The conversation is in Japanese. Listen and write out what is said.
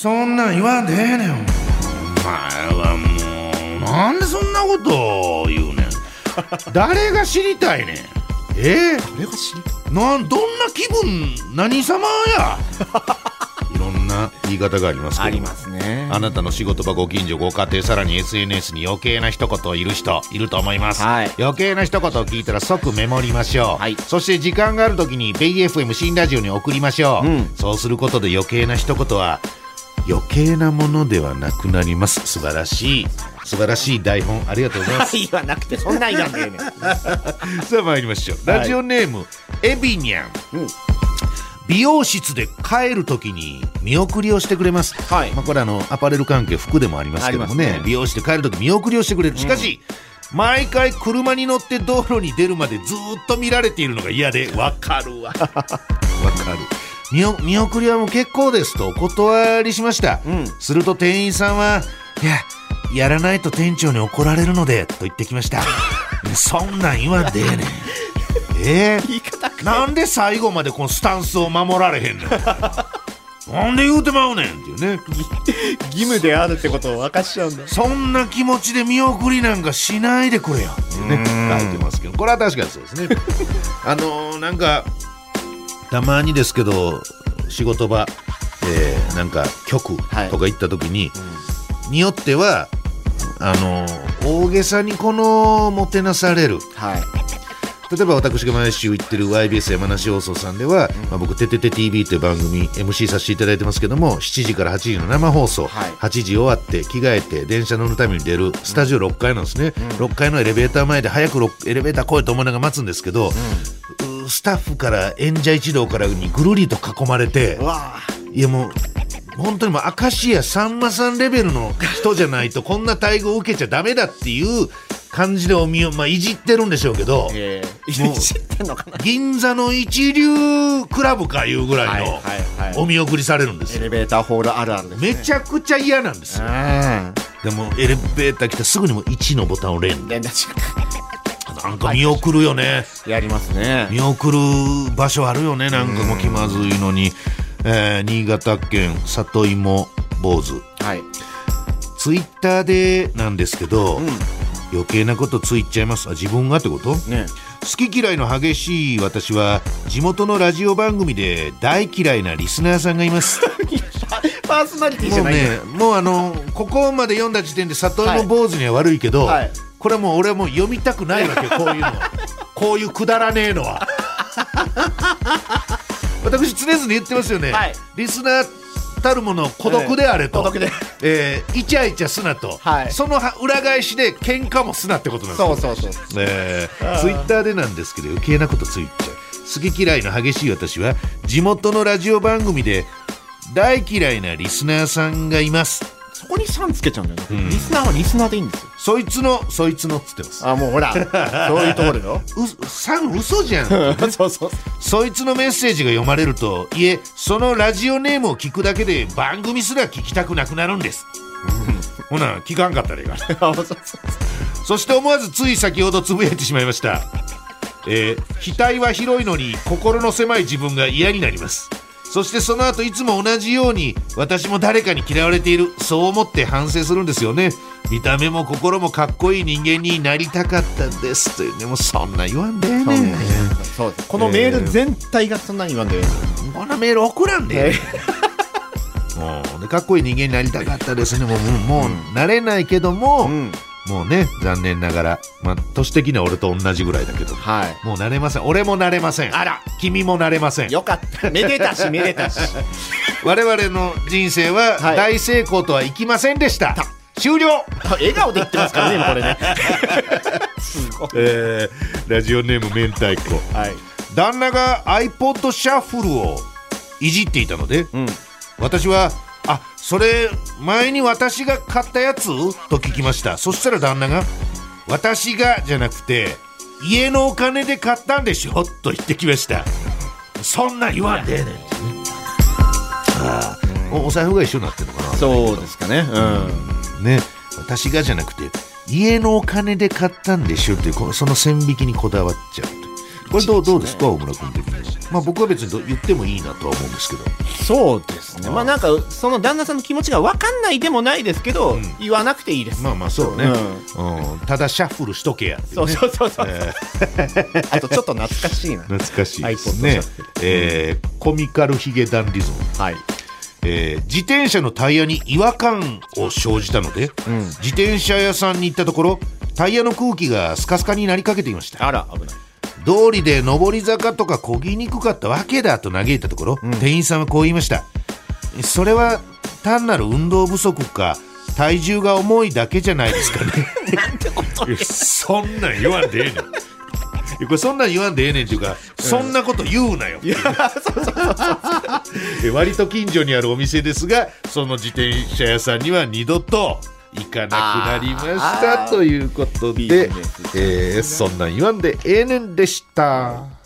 そんなん言わんでええねん。お前はもうなんでそんなことを言うねん。誰が知りたいねん。えー、誰が知りなんどんな気分何様や？いろんな言い方がありますけど。ありますね。あなたの仕事場ご近所ご家庭さらに SNS に余計な一言をいる人いると思います、はい。余計な一言を聞いたら即メモりましょう、はい。そして時間がある時にベイ FM 新ラジオに送りましょう、うん。そうすることで余計な一言は余計なものではなくなります。素晴らしい。素晴らしい台本。ありがとうございます。言わなくてそんなん言わんね。ん さあ参りましょう。ラジオネーム、エビニャン、うん。美容室で帰る時に見送りをしてくれます、はい。まあ、これあのアパレル関係服でもありますけどもね。ね。美容師で帰る時見送りをしてくれる。しかし、毎回車に乗って道路に出るまでずーっと見られているのが嫌でわかるわわかる見送りはもう結構ですとお断りしました、うん。すると店員さんはいややらないと店長に怒られるのでと言ってきました。そんなん言わんでええねん。えーなんで最後までこのスタンスを守られへんねん なんで言うてまうねん？っていうね。義務であるってことを明かしちゃうんだ。そんな気持ちで見送りなんかしないでくれよ。ってね。書いてますけど。これは確かにそうですね。あのーなんかたまにですけど仕事場、えーなんか局とか行った時に、によってはあのー大げさにこのもてなされる。はい。例えば私が毎週行ってる YBS 山梨放送さんでは、まあ、僕「ててて TV」という番組 MC させていただいてますけども7時から8時の生放送、はい。8時終わって着替えて電車乗るために出るスタジオ6階なんですね、6階のエレベーター前で早くろエレベーター来いと思いながら待つんですけど、うスタッフから演者一同からにぐるりと囲まれていやもう本当にもう明石家さんまさんレベルの人じゃないとこんな待遇を受けちゃダメだっていう感じでおみを、まあ、いじってるんでしょうけど、ええ。もう知ってんのかな。銀座の一流クラブかいうぐらいのお見送りされるんですよ。エレベーターホールあるあるですね。めちゃくちゃ嫌なんですよ。うん。でもエレベーター来たらすぐにもう1のボタンを連打なんか見送るよね。やりますね。見送る場所あるよねなんかもう気まずいのに、えー新潟県里芋坊主。はい。ツイッターでなんですけど、うん。余計なことついちゃいます。あ自分がってこと？ね。好き嫌いの激しい私は地元のラジオ番組で大嫌いなリスナーさんがいます。パーソナリティじもうゃないねもうあのここまで読んだ時点で里芋坊主には悪いけど、はいこれはもう俺はもう読みたくないわけよ こういうのは。こういうくだらねえのは。私常々言ってますよね、はい。リスナーたるもの孤独であれと、孤独で。えーイチャイチャすなと、はい。その裏返しで喧嘩もすなってことなんですよ。そうそうそうえ。ー、ツイッターでなんですけど余計なことついちゃう好き嫌いの激しい私は地元のラジオ番組で大嫌いなリスナーさんがいます。そこにさんつけちゃうんだよね、ん。リスナーはリスナーでいいんですよそいつのそいつのっつってます。あもうほらそういうところよ。うさん嘘じゃん。そうそうそいつのメッセージが読まれるといえそのラジオネームを聞くだけで番組すら聞きたくなくなるんです、ほな聞かんかったらいいから。そうそうそう。そして思わずつい先ほどつぶやいてしまいました。えー、額は広いのに心の狭い自分が嫌になります。そしてその後いつも同じように私も誰かに嫌われているそう思って反省するんですよね。見た目も心もかっこいい人間になりたかったですというねもうそんな言わんでええね。んそうですこのメール全体がそんなに言わんで、こんなメール送らんで。えええもうねかっこいい人間になりたかったですね。もうもう,、もうなれないけども、うんもうね残念ながらまあ年的には俺と同じぐらいだけど。はい。もうなれません。俺もなれません。あら君もなれません。よかった。めでたしめでたし。我々の人生ははい。大成功とはいきませんでした、終了。笑顔で言ってますからね今 これね。すごい。えーラジオネーム明太子。はい。旦那が iPod シャッフルをいじっていたのでうん。私は「あそれ前に私が買ったやつ?」と聞きました。そしたら旦那が「私が」じゃなくて「家のお金で買ったんでしょ?」と言ってきました。そんなん言わんでええねんあーおお財布が一緒になってるのかな？そうですかね。うん。ね。私がじゃなくて家のお金で買ったんでしょ？っていうこのその線引きにこだわっちゃうこれどうどうですか大村君的には？まあ僕は別にど言ってもいいなとは思うんですけど。そうですね。まあなんかその旦那さんの気持ちが分かんないでもないですけど、うん。言わなくていいです。まあまあそうね、うん。ただシャッフルしとけや。っていそうねそうそうそう、え あとちょっと懐かしいな。懐かしいです iPod ねシャッフル、えーコミカルヒゲダンリズムはい。えー自転車のタイヤに違和感を生じたので、うん。自転車屋さんに行ったところタイヤの空気がスカスカになりかけていました。あら危ない道理で上り坂とか漕ぎにくかったわけだと嘆いたところ、店員さんはこう言いました。それは単なる運動不足か体重が重いだけじゃないですかね。なんてことそんなん言わんでええねん。これそんなん言わんでええねんっていうか、そんなこと言うなよ。え 割と近所にあるお店ですがその自転車屋さんには二度と行かなくなりましたということビでえーそんなん言わんでええねんでした。